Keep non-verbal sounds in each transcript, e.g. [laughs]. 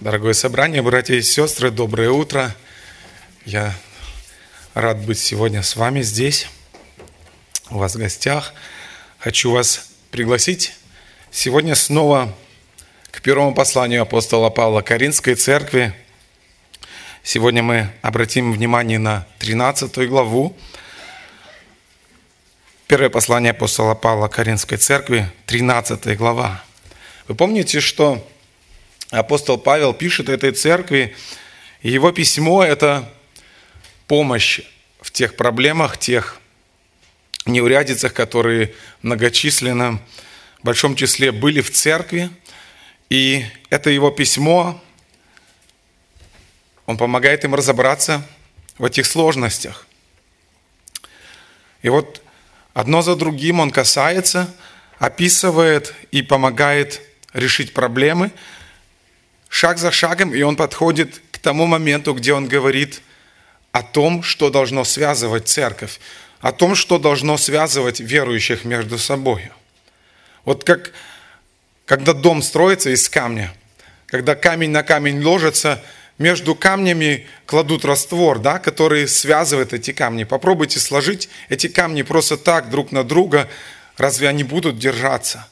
Дорогое собрание, братья и сестры, доброе утро. Я рад быть сегодня с вами здесь, у вас в гостях. Хочу вас пригласить сегодня снова к первому посланию апостола Павла Каринской церкви. Сегодня мы обратим внимание на 13 главу. Первое послание апостола Павла Каринской церкви, 13 глава. Вы помните, что апостол Павел пишет этой церкви, и его письмо – это помощь в тех проблемах, тех неурядицах, которые многочисленно, в большом числе были в церкви. И это его письмо, он помогает им разобраться в этих сложностях. И вот одно за другим он касается, описывает и помогает решить проблемы – шаг за шагом, и он подходит к тому моменту, где он говорит о том, что должно связывать церковь, о том, что должно связывать верующих между собой. Вот как когда дом строится из камня, когда камень на камень ложится, между камнями кладут раствор, да, который связывает эти камни. Попробуйте сложить эти камни просто так друг на друга, разве они будут держаться?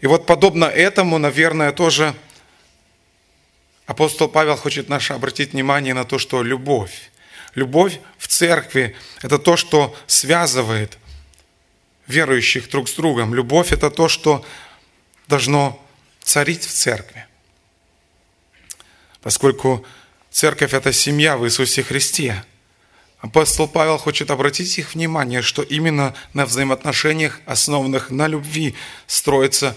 И вот подобно этому, наверное, тоже – Апостол Павел хочет наше обратить внимание на то, что любовь, любовь в церкви – это то, что связывает верующих друг с другом. Любовь – это то, что должно царить в церкви. Поскольку церковь – это семья в Иисусе Христе. Апостол Павел хочет обратить их внимание, что именно на взаимоотношениях, основанных на любви, строится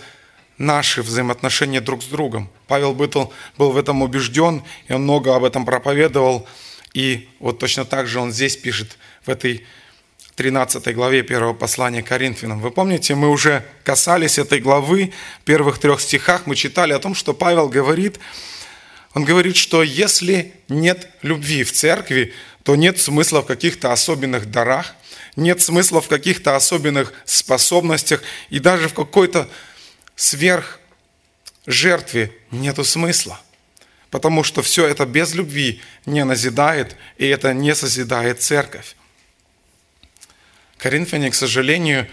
наши взаимоотношения друг с другом. Павел Бытл был в этом убежден, и он много об этом проповедовал. И вот точно так же он здесь пишет в этой 13 главе первого послания Коринфянам. Вы помните, мы уже касались этой главы, в первых трех стихах мы читали о том, что Павел говорит, он говорит, что если нет любви в церкви, то нет смысла в каких-то особенных дарах, нет смысла в каких-то особенных способностях и даже в какой-то сверх жертве нету смысла. Потому что все это без любви не назидает, и это не созидает церковь. Коринфяне, к сожалению,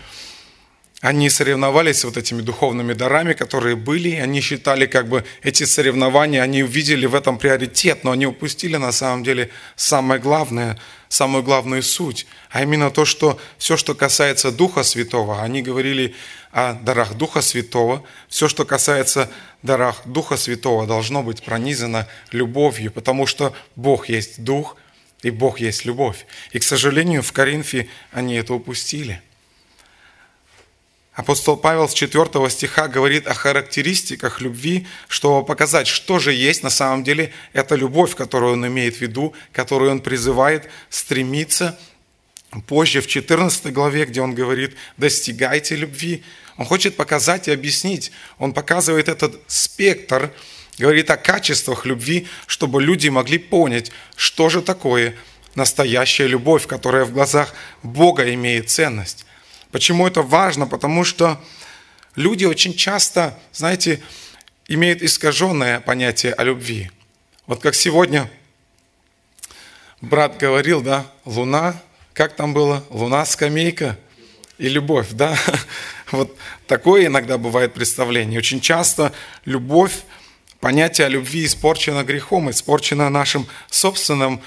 они соревновались вот этими духовными дарами, которые были, они считали как бы эти соревнования, они увидели в этом приоритет, но они упустили на самом деле самое главное, самую главную суть, а именно то, что все, что касается Духа Святого, они говорили о дарах Духа Святого, все, что касается дарах Духа Святого, должно быть пронизано любовью, потому что Бог есть Дух, и Бог есть любовь. И, к сожалению, в Коринфе они это упустили – Апостол Павел с 4 стиха говорит о характеристиках любви, чтобы показать, что же есть на самом деле эта любовь, которую он имеет в виду, которую он призывает стремиться. Позже в 14 главе, где он говорит «достигайте любви», он хочет показать и объяснить. Он показывает этот спектр, говорит о качествах любви, чтобы люди могли понять, что же такое настоящая любовь, которая в глазах Бога имеет ценность. Почему это важно? Потому что люди очень часто, знаете, имеют искаженное понятие о любви. Вот как сегодня брат говорил, да, луна, как там было? Луна, скамейка и любовь, да? [laughs] Вот такое иногда бывает представление. Очень часто любовь, понятие о любви испорчено грехом, испорчено нашим собственным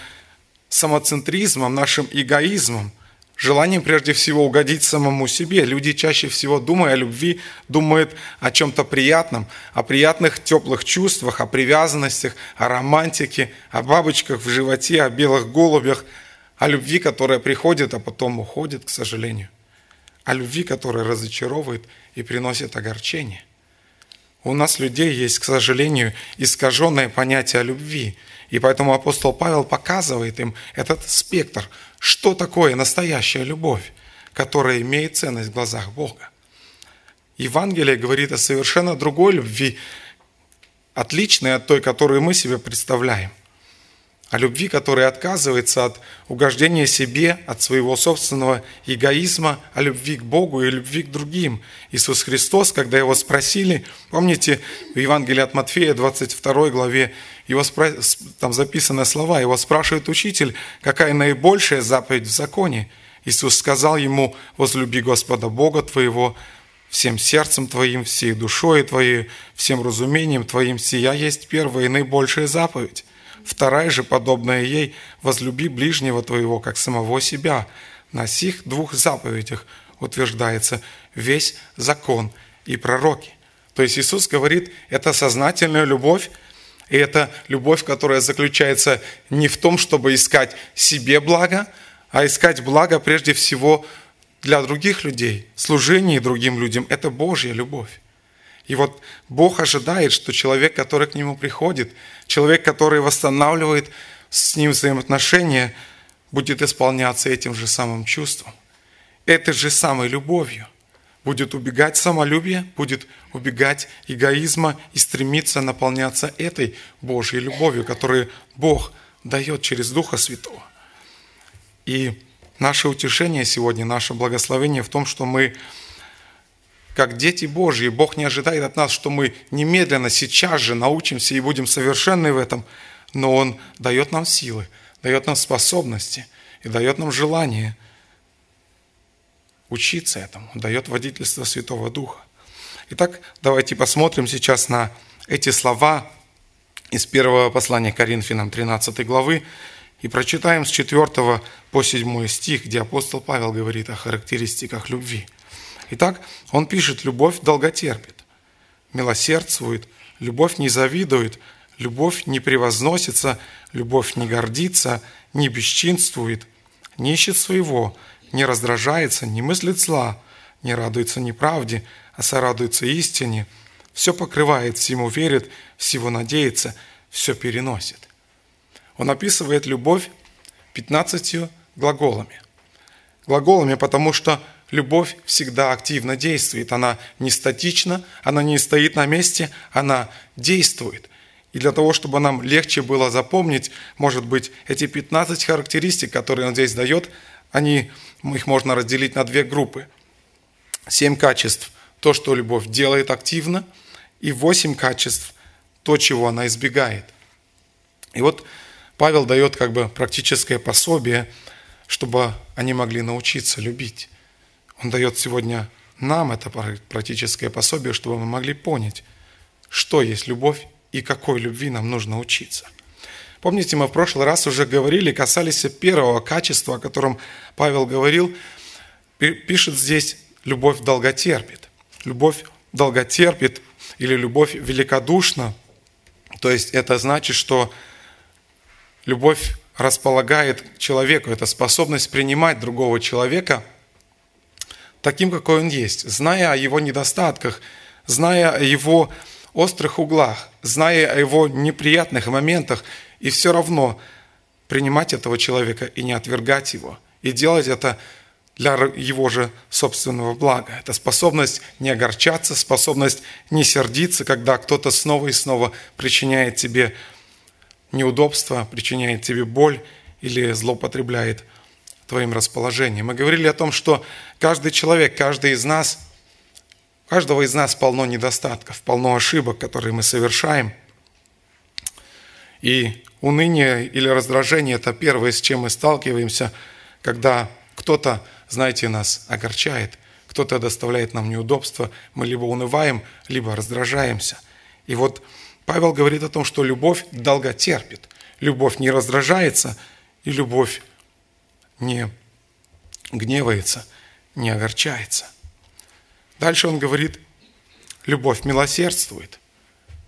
самоцентризмом, нашим эгоизмом – желанием прежде всего угодить самому себе. Люди чаще всего, думая о любви, думают о чем-то приятном, о приятных теплых чувствах, о привязанностях, о романтике, о бабочках в животе, о белых голубях, о любви, которая приходит, а потом уходит, к сожалению. О любви, которая разочаровывает и приносит огорчение. У нас людей есть, к сожалению, искаженное понятие о любви. И поэтому апостол Павел показывает им этот спектр, что такое настоящая любовь, которая имеет ценность в глазах Бога. Евангелие говорит о совершенно другой любви, отличной от той, которую мы себе представляем. о любви, которая отказывается от угождения себе, от своего собственного эгоизма, о любви к Богу и любви к другим. Иисус Христос, когда его спросили, помните, в Евангелии от Матфея, 22 главе, его спро... там записаны слова, его спрашивает учитель, какая наибольшая заповедь в законе. Иисус сказал ему, возлюби Господа Бога твоего всем сердцем твоим, всей душой твоей, всем разумением твоим, сия есть первая и наибольшая заповедь. Вторая же, подобная ей, возлюби ближнего твоего, как самого себя. На сих двух заповедях утверждается весь закон и пророки. То есть Иисус говорит, это сознательная любовь, и это любовь, которая заключается не в том, чтобы искать себе благо, а искать благо прежде всего для других людей. Служение другим людям – это Божья любовь. И вот Бог ожидает, что человек, который к Нему приходит, человек, который восстанавливает с Ним взаимоотношения, будет исполняться этим же самым чувством, этой же самой любовью. Будет убегать самолюбие, будет убегать эгоизма и стремиться наполняться этой Божьей любовью, которую Бог дает через Духа Святого. И наше утешение сегодня, наше благословение в том, что мы как дети Божьи. Бог не ожидает от нас, что мы немедленно, сейчас же научимся и будем совершенны в этом, но Он дает нам силы, дает нам способности и дает нам желание учиться этому, дает водительство Святого Духа. Итак, давайте посмотрим сейчас на эти слова из первого послания Коринфянам 13 главы и прочитаем с 4 по 7 стих, где апостол Павел говорит о характеристиках любви – Итак, он пишет, любовь долготерпит, милосердствует, любовь не завидует, любовь не превозносится, любовь не гордится, не бесчинствует, не ищет своего, не раздражается, не мыслит зла, не радуется неправде, а сорадуется истине, все покрывает, всему верит, всего надеется, все переносит. Он описывает любовь 15 глаголами. Глаголами, потому что любовь всегда активно действует. Она не статична, она не стоит на месте, она действует. И для того, чтобы нам легче было запомнить, может быть, эти 15 характеристик, которые он здесь дает, они, их можно разделить на две группы. Семь качеств – то, что любовь делает активно, и восемь качеств – то, чего она избегает. И вот Павел дает как бы практическое пособие, чтобы они могли научиться любить. Он дает сегодня нам это практическое пособие, чтобы мы могли понять, что есть любовь и какой любви нам нужно учиться. Помните, мы в прошлый раз уже говорили, касались первого качества, о котором Павел говорил, пишет здесь «любовь долготерпит». Любовь долготерпит или любовь великодушна, то есть это значит, что любовь располагает человеку, это способность принимать другого человека – таким, какой он есть, зная о его недостатках, зная о его острых углах, зная о его неприятных моментах, и все равно принимать этого человека и не отвергать его, и делать это для его же собственного блага. Это способность не огорчаться, способность не сердиться, когда кто-то снова и снова причиняет тебе неудобства, причиняет тебе боль или злоупотребляет твоим расположением. Мы говорили о том, что каждый человек, каждый из нас, каждого из нас полно недостатков, полно ошибок, которые мы совершаем. И уныние или раздражение – это первое, с чем мы сталкиваемся, когда кто-то, знаете, нас огорчает, кто-то доставляет нам неудобства, мы либо унываем, либо раздражаемся. И вот Павел говорит о том, что любовь долго терпит, любовь не раздражается, и любовь не гневается, не огорчается. Дальше он говорит, любовь милосердствует.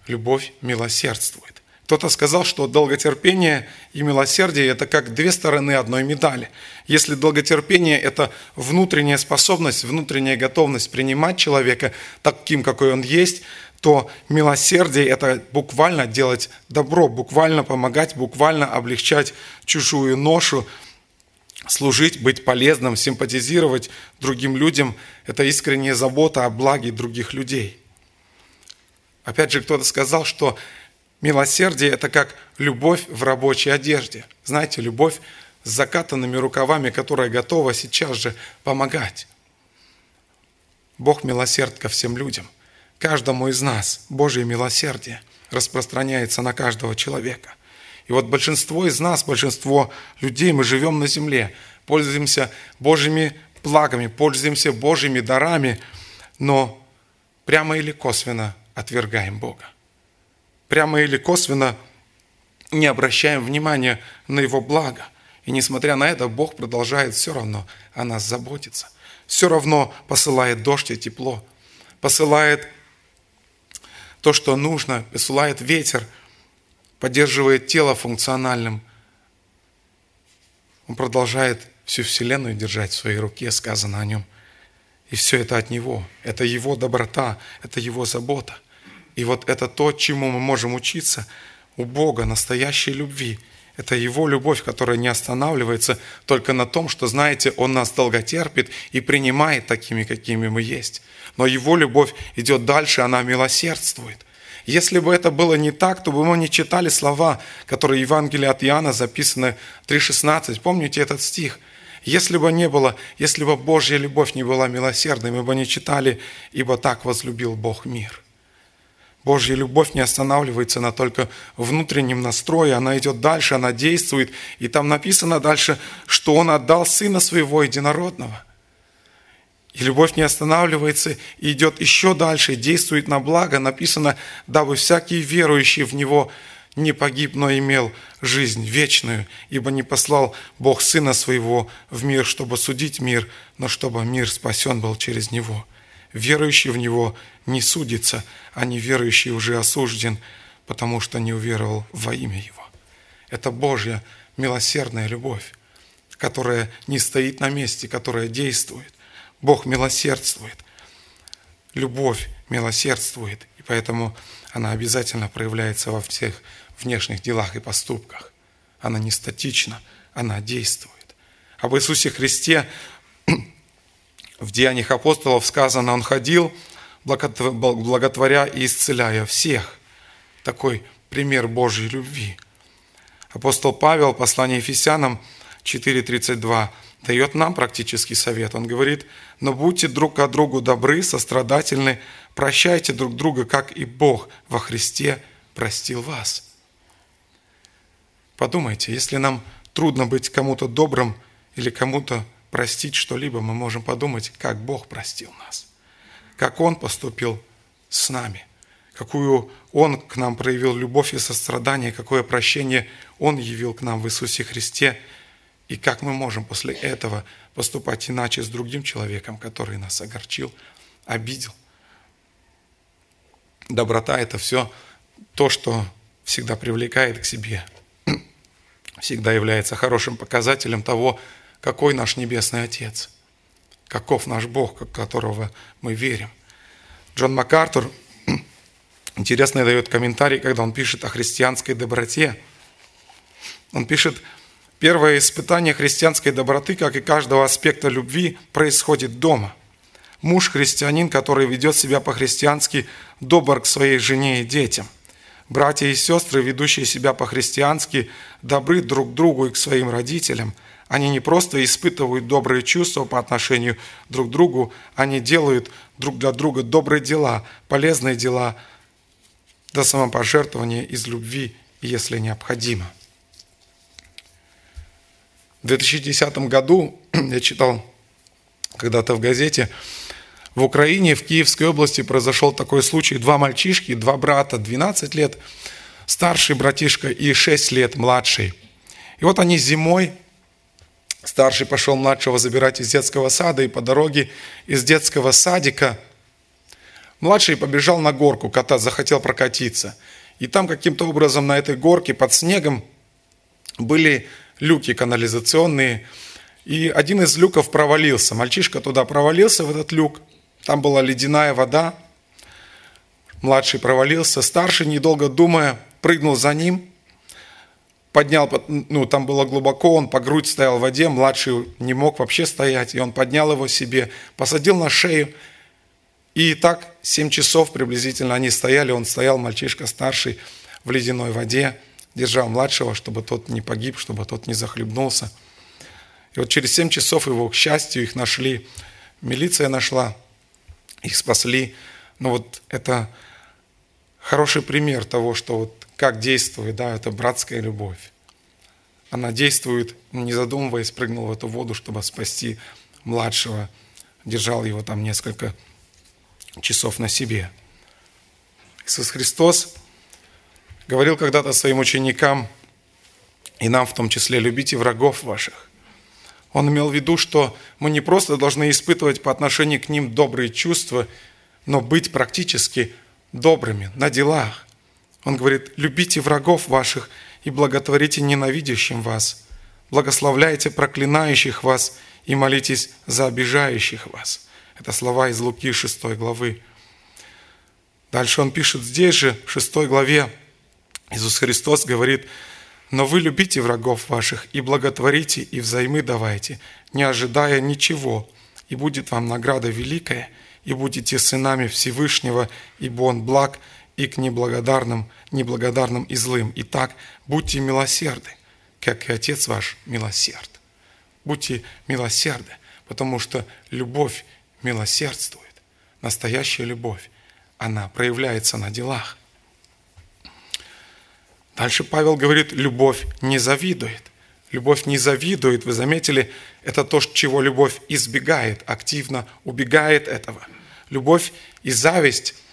Любовь милосердствует. Кто-то сказал, что долготерпение и милосердие – это как две стороны одной медали. Если долготерпение – это внутренняя способность, внутренняя готовность принимать человека таким, какой он есть, то милосердие – это буквально делать добро, буквально помогать, буквально облегчать чужую ношу, служить, быть полезным, симпатизировать другим людям – это искренняя забота о благе других людей. Опять же, кто-то сказал, что Милосердие – это как любовь в рабочей одежде. Знаете, любовь с закатанными рукавами, которая готова сейчас же помогать. Бог милосерд ко всем людям. Каждому из нас Божье милосердие распространяется на каждого человека. И вот большинство из нас, большинство людей, мы живем на земле, пользуемся Божьими благами, пользуемся Божьими дарами, но прямо или косвенно отвергаем Бога. Прямо или косвенно не обращаем внимания на Его благо. И несмотря на это, Бог продолжает все равно о нас заботиться. Все равно посылает дождь и тепло. Посылает то, что нужно, посылает ветер, поддерживает тело функциональным. Он продолжает всю Вселенную держать в своей руке, сказано о нем. И все это от Него. Это Его доброта, это Его забота. И вот это то, чему мы можем учиться у Бога, настоящей любви. Это Его любовь, которая не останавливается только на том, что, знаете, Он нас долго терпит и принимает такими, какими мы есть. Но Его любовь идет дальше, она милосердствует. Если бы это было не так, то бы мы не читали слова, которые в Евангелии от Иоанна записаны 3.16. Помните этот стих? Если бы не было, если бы Божья любовь не была милосердной, мы бы не читали, ибо так возлюбил Бог мир. Божья любовь не останавливается на только внутреннем настрое, она идет дальше, она действует. И там написано дальше, что Он отдал Сына Своего Единородного. И любовь не останавливается и идет еще дальше, действует на благо. Написано, дабы всякий верующий в Него не погиб, но имел жизнь вечную, ибо не послал Бог Сына Своего в мир, чтобы судить мир, но чтобы мир спасен был через Него. Верующий в Него не судится, а неверующий уже осужден, потому что не уверовал во имя Его. Это Божья милосердная любовь, которая не стоит на месте, которая действует. Бог милосердствует. Любовь милосердствует, и поэтому она обязательно проявляется во всех внешних делах и поступках. Она не статична, она действует. Об Иисусе Христе в Деяниях апостолов сказано, Он ходил, благотворя и исцеляя всех. Такой пример Божьей любви. Апостол Павел, послание Ефесянам 4.32, дает нам практический совет. Он говорит, но будьте друг к другу добры, сострадательны, прощайте друг друга, как и Бог во Христе простил вас. Подумайте, если нам трудно быть кому-то добрым или кому-то простить что-либо, мы можем подумать, как Бог простил нас, как Он поступил с нами, какую Он к нам проявил любовь и сострадание, какое прощение Он явил к нам в Иисусе Христе, и как мы можем после этого поступать иначе с другим человеком, который нас огорчил, обидел. Доброта – это все то, что всегда привлекает к себе – всегда является хорошим показателем того, какой наш Небесный Отец, каков наш Бог, в которого мы верим. Джон МакАртур [clears throat] интересно дает комментарий, когда он пишет о христианской доброте. Он пишет, первое испытание христианской доброты, как и каждого аспекта любви, происходит дома. Муж христианин, который ведет себя по-христиански, добр к своей жене и детям – Братья и сестры, ведущие себя по-христиански, добры друг к другу и к своим родителям. Они не просто испытывают добрые чувства по отношению друг к другу, они делают друг для друга добрые дела, полезные дела до самопожертвования из любви, если необходимо. В 2010 году [clears throat] я читал когда-то в газете, в Украине, в Киевской области произошел такой случай. Два мальчишки, два брата, 12 лет, старший братишка и 6 лет младший. И вот они зимой, старший пошел младшего забирать из детского сада, и по дороге из детского садика младший побежал на горку, кота захотел прокатиться. И там каким-то образом на этой горке под снегом были люки канализационные, и один из люков провалился. Мальчишка туда провалился, в этот люк – там была ледяная вода. Младший провалился. Старший, недолго думая, прыгнул за ним. Поднял, ну, там было глубоко, он по грудь стоял в воде. Младший не мог вообще стоять. И он поднял его себе, посадил на шею. И так 7 часов приблизительно они стояли. Он стоял, мальчишка старший, в ледяной воде, держал младшего, чтобы тот не погиб, чтобы тот не захлебнулся. И вот через семь часов его, к счастью, их нашли. Милиция нашла, их спасли. Но вот это хороший пример того, что вот как действует, да, это братская любовь. Она действует, не задумываясь, прыгнул в эту воду, чтобы спасти младшего, держал его там несколько часов на себе. Иисус Христос говорил когда-то своим ученикам, и нам в том числе, любите врагов ваших. Он имел в виду, что мы не просто должны испытывать по отношению к ним добрые чувства, но быть практически добрыми на делах. Он говорит, любите врагов ваших и благотворите ненавидящим вас, благословляйте проклинающих вас и молитесь за обижающих вас. Это слова из Луки 6 главы. Дальше он пишет здесь же, в 6 главе, Иисус Христос говорит, «Но вы любите врагов ваших и благотворите, и взаймы давайте, не ожидая ничего, и будет вам награда великая, и будете сынами Всевышнего, ибо Он благ и к неблагодарным, неблагодарным и злым. Итак, будьте милосерды, как и Отец ваш милосерд. Будьте милосерды, потому что любовь милосердствует. Настоящая любовь, она проявляется на делах. Дальше Павел говорит, любовь не завидует. Любовь не завидует, вы заметили, это то, чего любовь избегает, активно убегает этого. Любовь и зависть –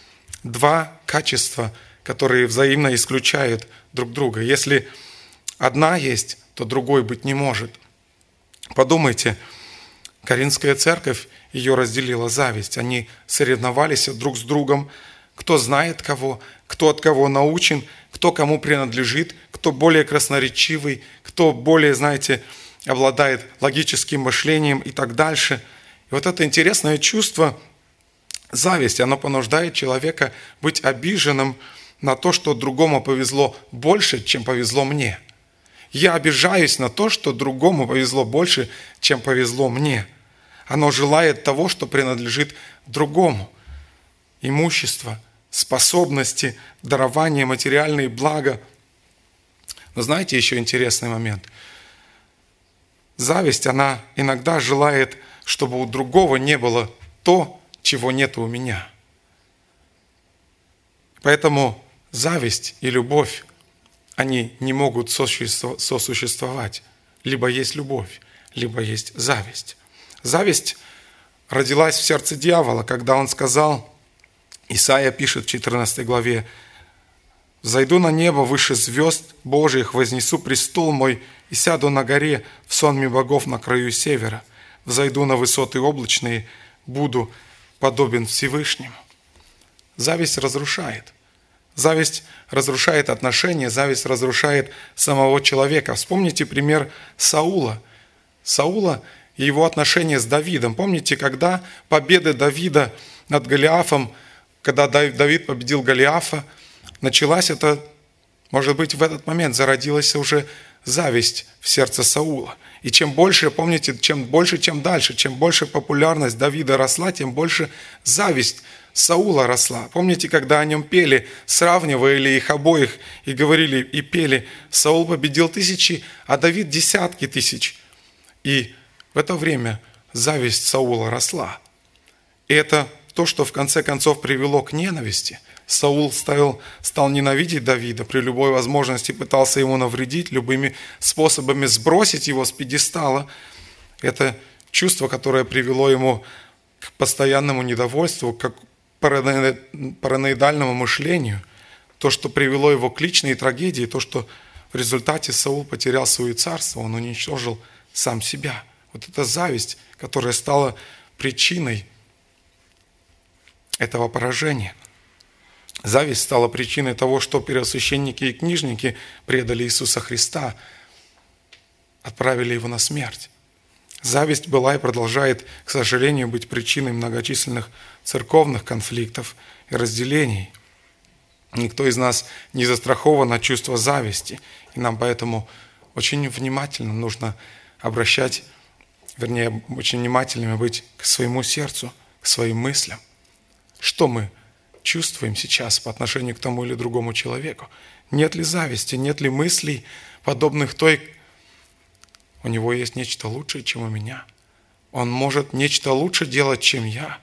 два качества, которые взаимно исключают друг друга. Если одна есть, то другой быть не может. Подумайте, Каринская церковь, ее разделила зависть. Они соревновались друг с другом, кто знает кого, кто от кого научен, кто кому принадлежит, кто более красноречивый, кто более, знаете, обладает логическим мышлением и так дальше. И вот это интересное чувство зависти, оно понуждает человека быть обиженным на то, что другому повезло больше, чем повезло мне. Я обижаюсь на то, что другому повезло больше, чем повезло мне. Оно желает того, что принадлежит другому. Имущество – способности, дарование, материальные блага. Но знаете еще интересный момент? Зависть, она иногда желает, чтобы у другого не было то, чего нет у меня. Поэтому зависть и любовь, они не могут сосуществовать. Либо есть любовь, либо есть зависть. Зависть родилась в сердце дьявола, когда он сказал – Исаия пишет в 14 главе, «Зайду на небо выше звезд Божьих, вознесу престол мой и сяду на горе в сонме богов на краю севера. Взойду на высоты облачные, буду подобен Всевышнему». Зависть разрушает. Зависть разрушает отношения, зависть разрушает самого человека. Вспомните пример Саула. Саула и его отношения с Давидом. Помните, когда победы Давида над Голиафом – когда Давид победил Голиафа, началась это, может быть, в этот момент зародилась уже зависть в сердце Саула. И чем больше, помните, чем больше, чем дальше, чем больше популярность Давида росла, тем больше зависть Саула росла. Помните, когда о нем пели, сравнивали их обоих и говорили, и пели, Саул победил тысячи, а Давид десятки тысяч. И в это время зависть Саула росла. И это то, что в конце концов привело к ненависти. Саул стал, стал ненавидеть Давида, при любой возможности пытался ему навредить, любыми способами сбросить его с пьедестала. Это чувство, которое привело ему к постоянному недовольству, к параноидальному мышлению, то, что привело его к личной трагедии, то, что в результате Саул потерял свое царство, он уничтожил сам себя. Вот эта зависть, которая стала причиной этого поражения. Зависть стала причиной того, что первосвященники и книжники предали Иисуса Христа, отправили его на смерть. Зависть была и продолжает, к сожалению, быть причиной многочисленных церковных конфликтов и разделений. Никто из нас не застрахован от чувства зависти, и нам поэтому очень внимательно нужно обращать, вернее, очень внимательными быть к своему сердцу, к своим мыслям. Что мы чувствуем сейчас по отношению к тому или другому человеку? Нет ли зависти, нет ли мыслей, подобных той, у него есть нечто лучшее, чем у меня. Он может нечто лучше делать, чем я.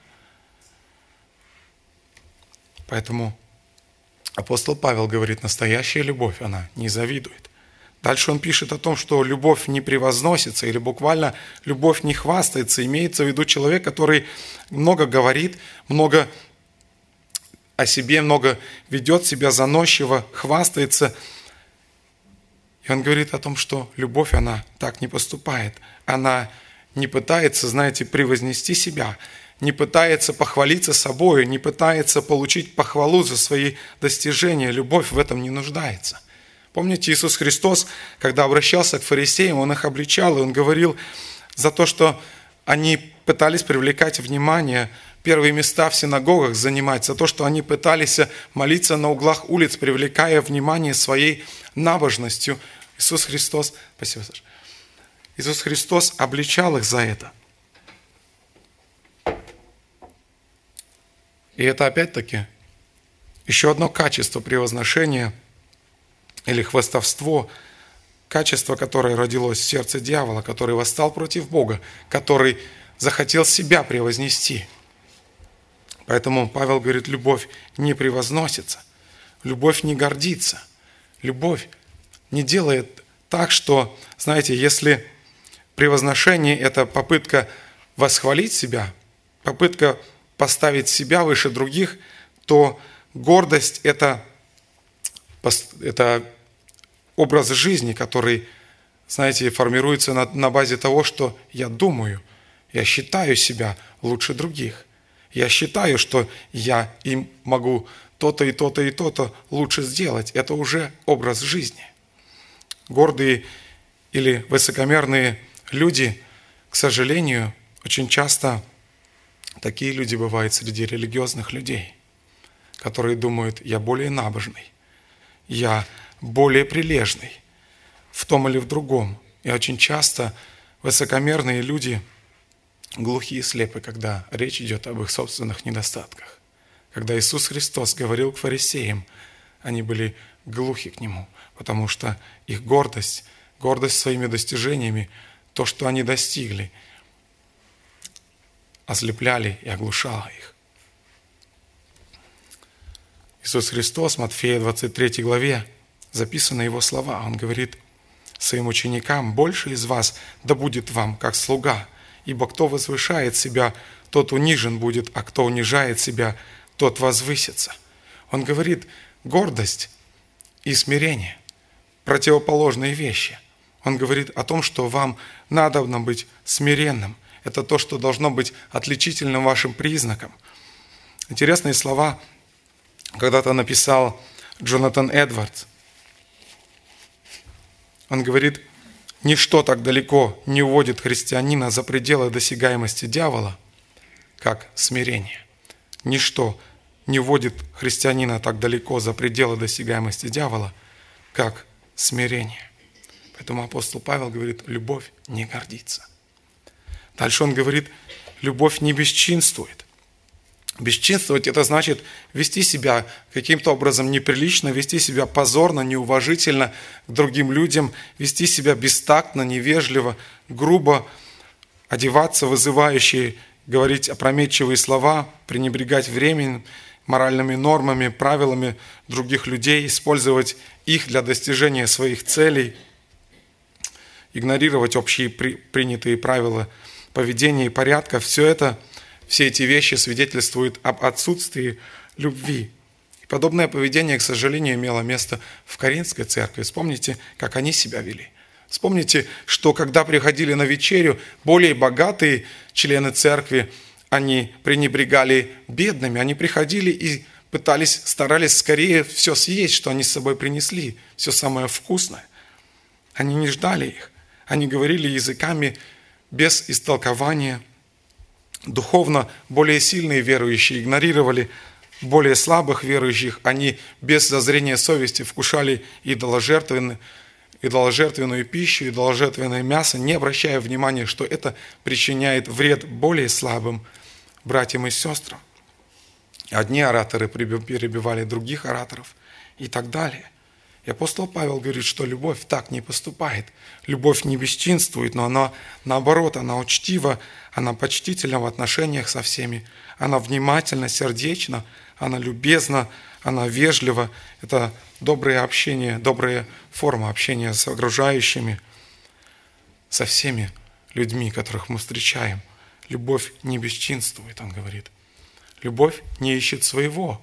Поэтому апостол Павел говорит, настоящая любовь, она не завидует. Дальше он пишет о том, что любовь не превозносится, или буквально любовь не хвастается. Имеется в виду человек, который много говорит, много о себе, много ведет себя заносчиво, хвастается. И он говорит о том, что любовь, она так не поступает. Она не пытается, знаете, превознести себя, не пытается похвалиться собой, не пытается получить похвалу за свои достижения. Любовь в этом не нуждается – Помните, Иисус Христос, когда обращался к фарисеям, Он их обличал, и Он говорил за то, что они пытались привлекать внимание, первые места в синагогах занимать, за то, что они пытались молиться на углах улиц, привлекая внимание своей набожностью. Иисус Христос, спасибо, Саша, Иисус Христос обличал их за это. И это опять-таки еще одно качество превозношения – или хвастовство, качество, которое родилось в сердце дьявола, который восстал против Бога, который захотел себя превознести. Поэтому Павел говорит, любовь не превозносится, любовь не гордится, любовь не делает так, что, знаете, если превозношение – это попытка восхвалить себя, попытка поставить себя выше других, то гордость – это это образ жизни, который, знаете, формируется на, на базе того, что я думаю, я считаю себя лучше других. Я считаю, что я им могу то-то и то-то и то-то лучше сделать. Это уже образ жизни. Гордые или высокомерные люди, к сожалению, очень часто такие люди бывают среди религиозных людей, которые думают, я более набожный, я более прилежный в том или в другом. И очень часто высокомерные люди глухие и слепы, когда речь идет об их собственных недостатках. Когда Иисус Христос говорил к фарисеям, они были глухи к Нему, потому что их гордость, гордость своими достижениями, то, что они достигли, ослепляли и оглушало их. Иисус Христос, Матфея 23 главе, записаны его слова. Он говорит своим ученикам, «Больше из вас да будет вам, как слуга, ибо кто возвышает себя, тот унижен будет, а кто унижает себя, тот возвысится». Он говорит, гордость и смирение – противоположные вещи. Он говорит о том, что вам надо быть смиренным. Это то, что должно быть отличительным вашим признаком. Интересные слова когда-то написал Джонатан Эдвардс. Он говорит, ничто так далеко не уводит христианина за пределы досягаемости дьявола, как смирение. Ничто не вводит христианина так далеко за пределы досягаемости дьявола, как смирение. Поэтому апостол Павел говорит, любовь не гордится. Дальше он говорит, любовь не бесчинствует. Бесчинствовать – это значит вести себя каким-то образом неприлично, вести себя позорно, неуважительно к другим людям, вести себя бестактно, невежливо, грубо, одеваться вызывающие, говорить опрометчивые слова, пренебрегать временем, моральными нормами, правилами других людей, использовать их для достижения своих целей, игнорировать общие принятые правила поведения и порядка – все это – все эти вещи свидетельствуют об отсутствии любви. Подобное поведение, к сожалению, имело место в Каринской церкви. Вспомните, как они себя вели. Вспомните, что когда приходили на вечерю, более богатые члены церкви, они пренебрегали бедными, они приходили и пытались, старались скорее все съесть, что они с собой принесли, все самое вкусное. Они не ждали их. Они говорили языками без истолкования – Духовно более сильные верующие игнорировали более слабых верующих, они без зазрения совести вкушали идоложертвенную, идоложертвенную пищу, идоложертвенное мясо, не обращая внимания, что это причиняет вред более слабым братьям и сестрам. Одни ораторы перебивали других ораторов и так далее. И апостол Павел говорит, что любовь так не поступает. Любовь не бесчинствует, но она, наоборот, она учтива, она почтительна в отношениях со всеми. Она внимательна, сердечна, она любезна, она вежлива. Это доброе общение, добрая форма общения с окружающими, со всеми людьми, которых мы встречаем. Любовь не бесчинствует, он говорит. Любовь не ищет своего.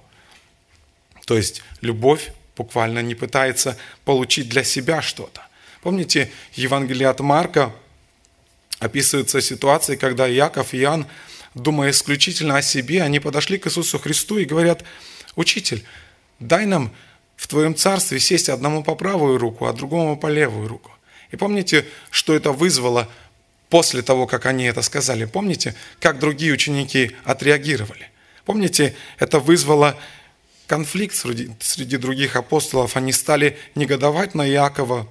То есть любовь буквально не пытается получить для себя что-то. Помните, Евангелие от Марка описывается ситуация, когда Яков и Иоанн, думая исключительно о себе, они подошли к Иисусу Христу и говорят, «Учитель, дай нам в Твоем царстве сесть одному по правую руку, а другому по левую руку». И помните, что это вызвало после того, как они это сказали? Помните, как другие ученики отреагировали? Помните, это вызвало конфликт среди, среди других апостолов. Они стали негодовать на Иакова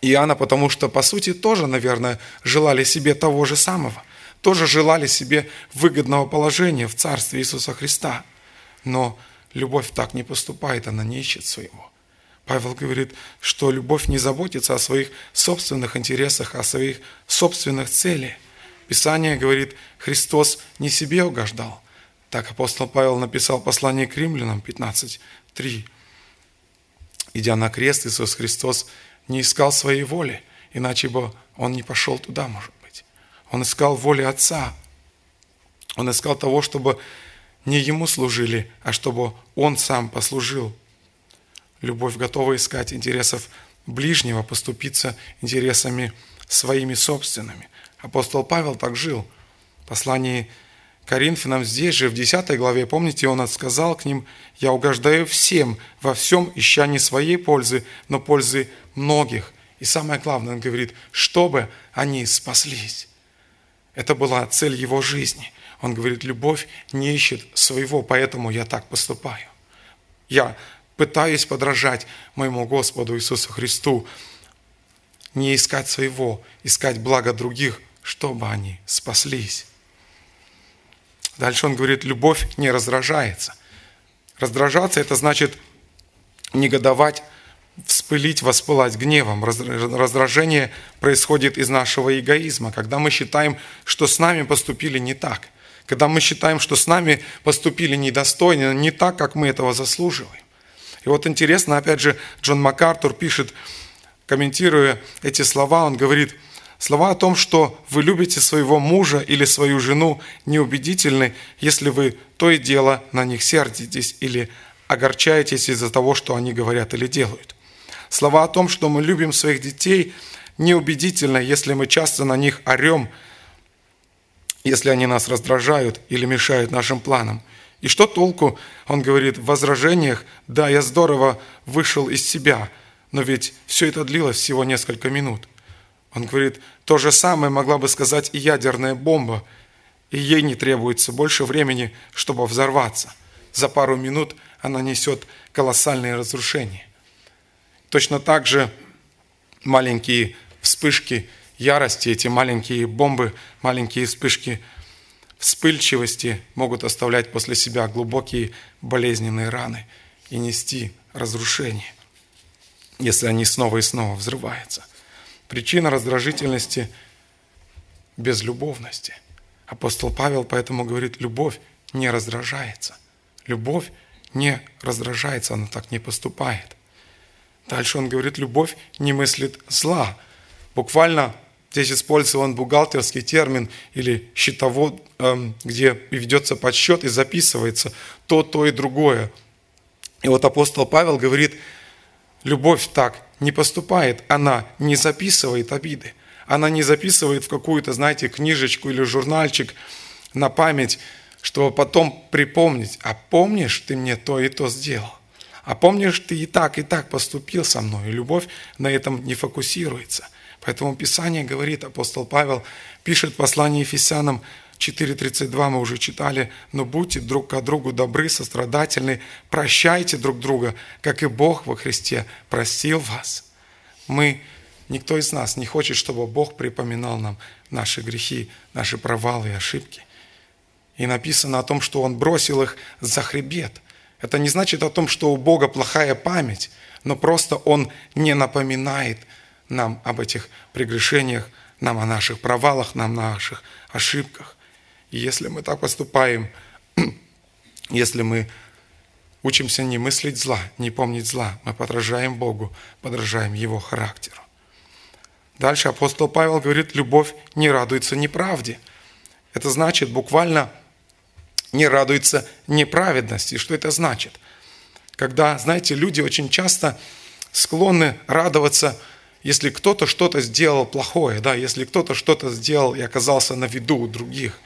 и Иоанна, потому что, по сути, тоже, наверное, желали себе того же самого. Тоже желали себе выгодного положения в Царстве Иисуса Христа. Но любовь так не поступает, она не ищет своего. Павел говорит, что любовь не заботится о своих собственных интересах, о своих собственных целях. Писание говорит, Христос не себе угождал, так апостол Павел написал послание к римлянам 15.3. Идя на крест, Иисус Христос не искал своей воли, иначе бы он не пошел туда, может быть. Он искал воли Отца. Он искал того, чтобы не ему служили, а чтобы он сам послужил. Любовь готова искать интересов ближнего, поступиться интересами своими собственными. Апостол Павел так жил. В послании Коринфянам здесь же, в 10 главе, помните, он сказал к ним, «Я угождаю всем, во всем, ища не своей пользы, но пользы многих». И самое главное, он говорит, чтобы они спаслись. Это была цель его жизни. Он говорит, любовь не ищет своего, поэтому я так поступаю. Я пытаюсь подражать моему Господу Иисусу Христу, не искать своего, искать благо других, чтобы они спаслись. Дальше он говорит, любовь не раздражается. Раздражаться – это значит негодовать, вспылить, воспылать гневом. Раздражение происходит из нашего эгоизма, когда мы считаем, что с нами поступили не так, когда мы считаем, что с нами поступили недостойно, не так, как мы этого заслуживаем. И вот интересно, опять же, Джон МакАртур пишет, комментируя эти слова, он говорит – Слова о том, что вы любите своего мужа или свою жену, неубедительны, если вы то и дело на них сердитесь или огорчаетесь из-за того, что они говорят или делают. Слова о том, что мы любим своих детей, неубедительны, если мы часто на них орем, если они нас раздражают или мешают нашим планам. И что толку, он говорит, в возражениях, да, я здорово вышел из себя, но ведь все это длилось всего несколько минут. Он говорит, то же самое могла бы сказать и ядерная бомба, и ей не требуется больше времени, чтобы взорваться. За пару минут она несет колоссальные разрушения. Точно так же маленькие вспышки ярости, эти маленькие бомбы, маленькие вспышки вспыльчивости могут оставлять после себя глубокие болезненные раны и нести разрушение, если они снова и снова взрываются. Причина раздражительности – безлюбовности. Апостол Павел поэтому говорит, любовь не раздражается. Любовь не раздражается, она так не поступает. Дальше он говорит, любовь не мыслит зла. Буквально здесь использован бухгалтерский термин или счетовод, эм, где ведется подсчет и записывается то, то и другое. И вот апостол Павел говорит, любовь так не поступает, она не записывает обиды. Она не записывает в какую-то, знаете, книжечку или журнальчик на память, чтобы потом припомнить, а помнишь, ты мне то и то сделал. А помнишь, ты и так, и так поступил со мной. И любовь на этом не фокусируется. Поэтому Писание говорит, апостол Павел пишет послание Ефесянам 4.32 мы уже читали, но будьте друг к другу добры, сострадательны, прощайте друг друга, как и Бог во Христе простил вас. Мы, никто из нас не хочет, чтобы Бог припоминал нам наши грехи, наши провалы и ошибки. И написано о том, что Он бросил их за хребет. Это не значит о том, что у Бога плохая память, но просто Он не напоминает нам об этих прегрешениях, нам о наших провалах, нам о наших ошибках. И если мы так поступаем, [clears throat] если мы учимся не мыслить зла, не помнить зла, мы подражаем Богу, подражаем Его характеру. Дальше апостол Павел говорит, любовь не радуется неправде. Это значит буквально не радуется неправедности. Что это значит? Когда, знаете, люди очень часто склонны радоваться, если кто-то что-то сделал плохое, да, если кто-то что-то сделал и оказался на виду у других.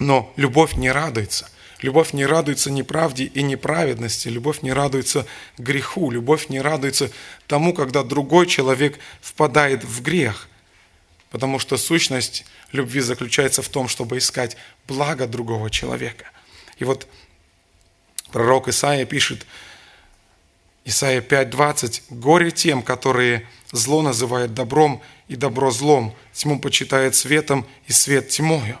Но любовь не радуется – Любовь не радуется неправде и неправедности, любовь не радуется греху, любовь не радуется тому, когда другой человек впадает в грех. Потому что сущность любви заключается в том, чтобы искать благо другого человека. И вот пророк Исаия пишет, Исаия 5.20, «Горе тем, которые зло называют добром и добро злом, тьму почитает светом и свет тьмою».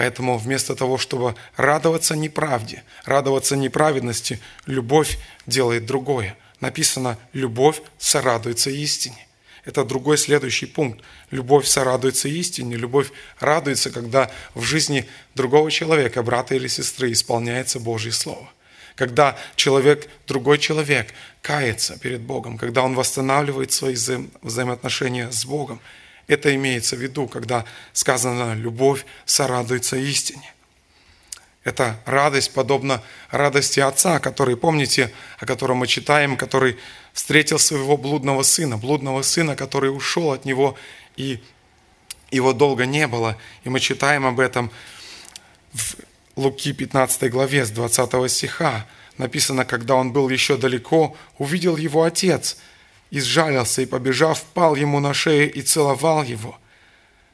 Поэтому вместо того, чтобы радоваться неправде, радоваться неправедности, любовь делает другое. Написано «любовь сорадуется истине». Это другой следующий пункт. Любовь сорадуется истине, любовь радуется, когда в жизни другого человека, брата или сестры, исполняется Божье Слово. Когда человек, другой человек кается перед Богом, когда он восстанавливает свои взаим, взаимоотношения с Богом – это имеется в виду, когда сказано «любовь сорадуется истине». Это радость, подобно радости отца, который, помните, о котором мы читаем, который встретил своего блудного сына, блудного сына, который ушел от него, и его долго не было. И мы читаем об этом в Луки 15 главе с 20 стиха. Написано, когда он был еще далеко, увидел его отец – и сжалился, и, побежав, пал ему на шею и целовал его.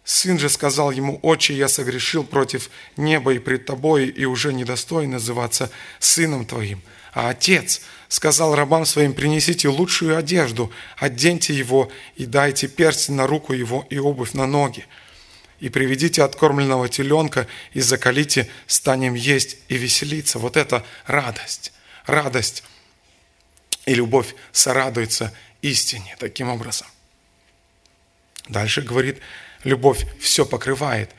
Сын же сказал ему, «Отче, я согрешил против неба и пред тобой, и уже недостоин называться сыном твоим». А отец сказал рабам своим, «Принесите лучшую одежду, оденьте его и дайте перстень на руку его и обувь на ноги. И приведите откормленного теленка и закалите, станем есть и веселиться». Вот это радость, радость и любовь сорадуется истине таким образом. Дальше говорит, любовь все покрывает,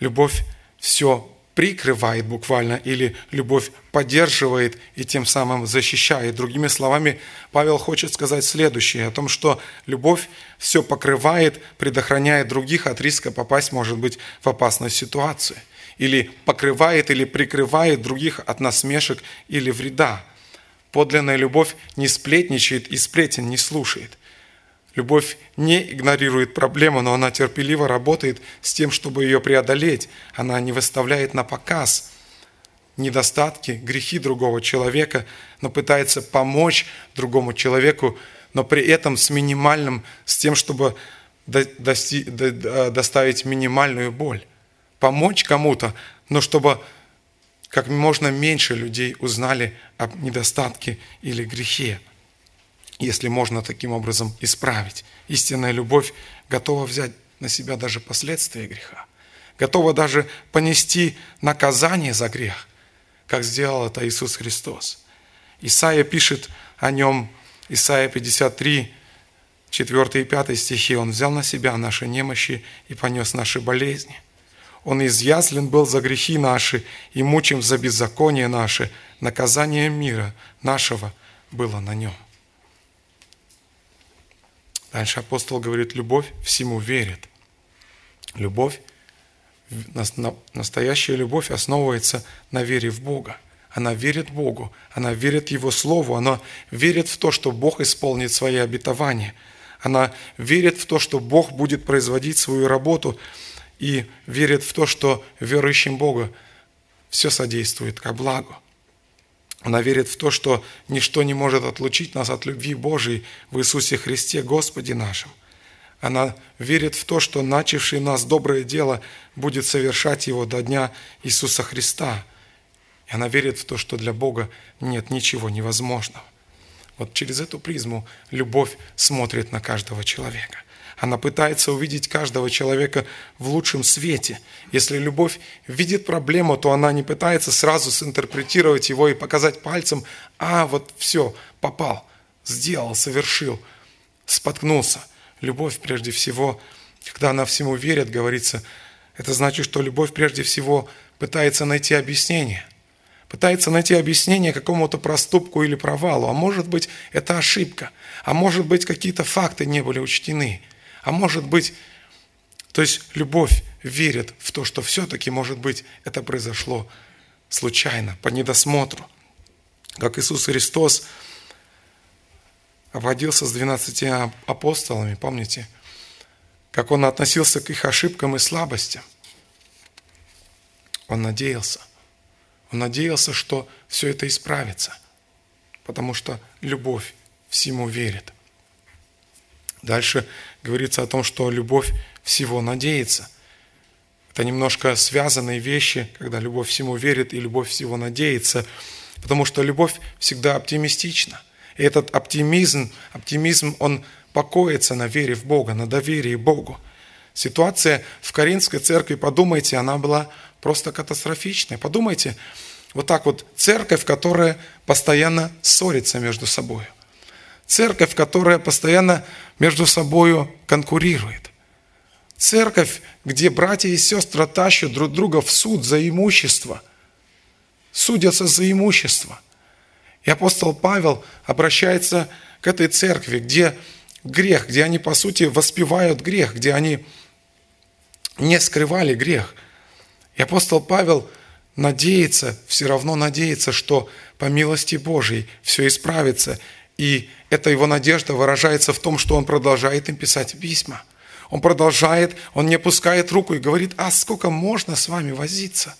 любовь все прикрывает буквально, или любовь поддерживает и тем самым защищает. Другими словами, Павел хочет сказать следующее, о том, что любовь все покрывает, предохраняет других от риска попасть, может быть, в опасную ситуацию. Или покрывает или прикрывает других от насмешек или вреда. Подлинная любовь не сплетничает и сплетен не слушает. Любовь не игнорирует проблему, но она терпеливо работает с тем, чтобы ее преодолеть. Она не выставляет на показ недостатки, грехи другого человека, но пытается помочь другому человеку, но при этом с минимальным, с тем, чтобы дости, доставить минимальную боль. Помочь кому-то, но чтобы как можно меньше людей узнали об недостатке или грехе, если можно таким образом исправить. Истинная любовь готова взять на себя даже последствия греха, готова даже понести наказание за грех, как сделал это Иисус Христос. Исаия пишет о нем, Исаия 53, 4 и 5 стихи, «Он взял на себя наши немощи и понес наши болезни». Он изъяслен был за грехи наши и мучим за беззаконие наше. Наказание мира нашего было на нем. Дальше апостол говорит, любовь всему верит. Любовь, настоящая любовь основывается на вере в Бога. Она верит Богу, она верит Его Слову, она верит в то, что Бог исполнит свои обетования. Она верит в то, что Бог будет производить свою работу – и верит в то, что верующим Бога все содействует ко благу. Она верит в то, что ничто не может отлучить нас от любви Божией в Иисусе Христе, Господе нашим. Она верит в то, что начавший нас доброе дело будет совершать его до дня Иисуса Христа. И она верит в то, что для Бога нет ничего невозможного. Вот через эту призму любовь смотрит на каждого человека. Она пытается увидеть каждого человека в лучшем свете. Если любовь видит проблему, то она не пытается сразу синтерпретировать его и показать пальцем, а вот все, попал, сделал, совершил, споткнулся. Любовь прежде всего, когда она всему верит, говорится, это значит, что любовь прежде всего пытается найти объяснение. Пытается найти объяснение какому-то проступку или провалу. А может быть, это ошибка. А может быть, какие-то факты не были учтены. А может быть, то есть любовь верит в то, что все-таки, может быть, это произошло случайно, по недосмотру. Как Иисус Христос обходился с 12 апостолами, помните, как Он относился к их ошибкам и слабостям. Он надеялся. Он надеялся, что все это исправится, потому что любовь всему верит. Дальше говорится о том, что любовь всего надеется. Это немножко связанные вещи, когда любовь всему верит и любовь всего надеется, потому что любовь всегда оптимистична. И этот оптимизм, оптимизм, он покоится на вере в Бога, на доверии Богу. Ситуация в Каринской церкви, подумайте, она была просто катастрофичной. Подумайте, вот так вот, церковь, которая постоянно ссорится между собой – Церковь, которая постоянно между собой конкурирует. Церковь, где братья и сестры тащат друг друга в суд за имущество. Судятся за имущество. И апостол Павел обращается к этой церкви, где грех, где они, по сути, воспевают грех, где они не скрывали грех. И апостол Павел надеется, все равно надеется, что по милости Божией все исправится, и эта его надежда выражается в том, что он продолжает им писать письма. Он продолжает, он не опускает руку и говорит, а сколько можно с вами возиться?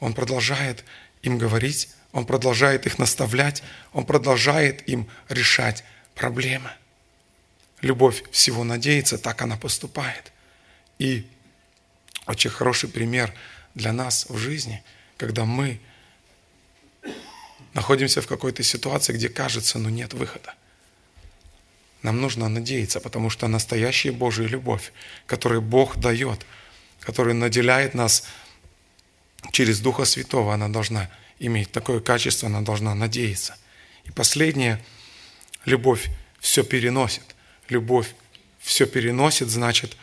Он продолжает им говорить, он продолжает их наставлять, он продолжает им решать проблемы. Любовь всего надеется, так она поступает. И очень хороший пример для нас в жизни, когда мы находимся в какой-то ситуации, где кажется, ну нет выхода. Нам нужно надеяться, потому что настоящая Божья любовь, которую Бог дает, которая наделяет нас через Духа Святого, она должна иметь такое качество, она должна надеяться. И последнее, любовь все переносит. Любовь все переносит, значит,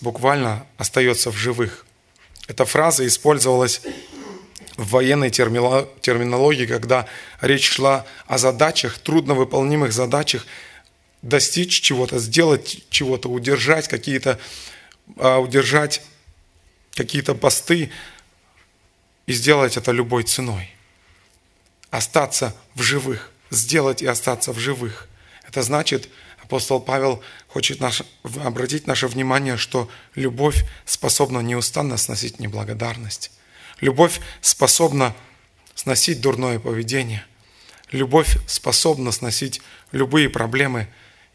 буквально остается в живых. Эта фраза использовалась в военной терминологии, когда речь шла о задачах, трудновыполнимых задачах, достичь чего-то, сделать чего-то, удержать какие-то, а, удержать какие-то посты и сделать это любой ценой. Остаться в живых, сделать и остаться в живых. Это значит, апостол Павел хочет наш, обратить наше внимание, что любовь способна неустанно сносить неблагодарность. Любовь способна сносить дурное поведение. Любовь способна сносить любые проблемы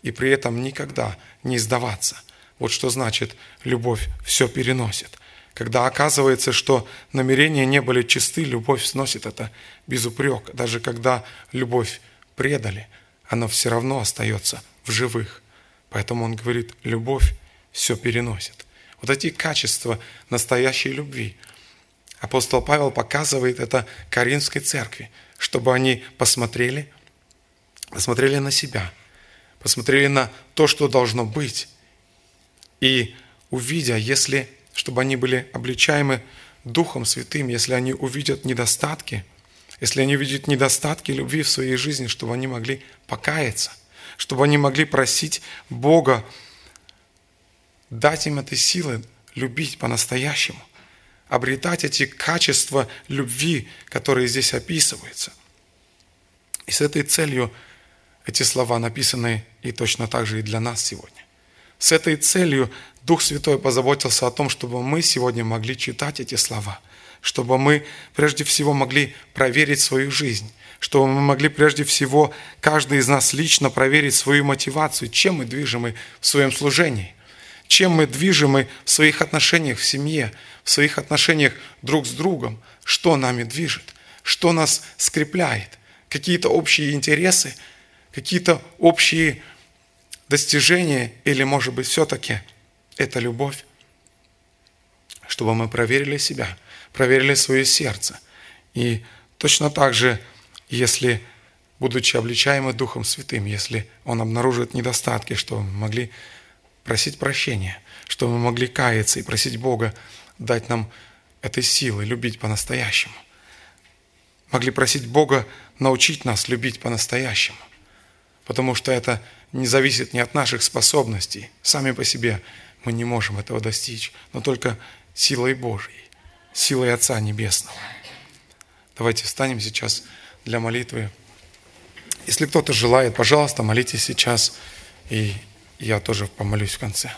и при этом никогда не сдаваться. Вот что значит любовь все переносит. Когда оказывается, что намерения не были чисты, любовь сносит это без упрека. Даже когда любовь предали, она все равно остается в живых. Поэтому он говорит, любовь все переносит. Вот эти качества настоящей любви – Апостол Павел показывает это Каринской церкви, чтобы они посмотрели, посмотрели на себя, посмотрели на то, что должно быть. И увидя, если, чтобы они были обличаемы Духом Святым, если они увидят недостатки, если они увидят недостатки любви в своей жизни, чтобы они могли покаяться, чтобы они могли просить Бога дать им этой силы любить по-настоящему – обретать эти качества любви, которые здесь описываются. И с этой целью эти слова написаны и точно так же и для нас сегодня. С этой целью Дух Святой позаботился о том, чтобы мы сегодня могли читать эти слова, чтобы мы прежде всего могли проверить свою жизнь, чтобы мы могли прежде всего каждый из нас лично проверить свою мотивацию, чем мы движимы в своем служении, чем мы движимы в своих отношениях в семье, в своих отношениях друг с другом, что нами движет, что нас скрепляет, какие-то общие интересы, какие-то общие достижения, или, может быть, все-таки это любовь, чтобы мы проверили себя, проверили свое сердце. И точно так же, если, будучи обличаемы Духом Святым, если Он обнаружит недостатки, что мы могли просить прощения, что мы могли каяться и просить Бога дать нам этой силы любить по-настоящему. Могли просить Бога научить нас любить по-настоящему. Потому что это не зависит ни от наших способностей. Сами по себе мы не можем этого достичь, но только силой Божьей, силой Отца Небесного. Давайте встанем сейчас для молитвы. Если кто-то желает, пожалуйста, молитесь сейчас, и я тоже помолюсь в конце.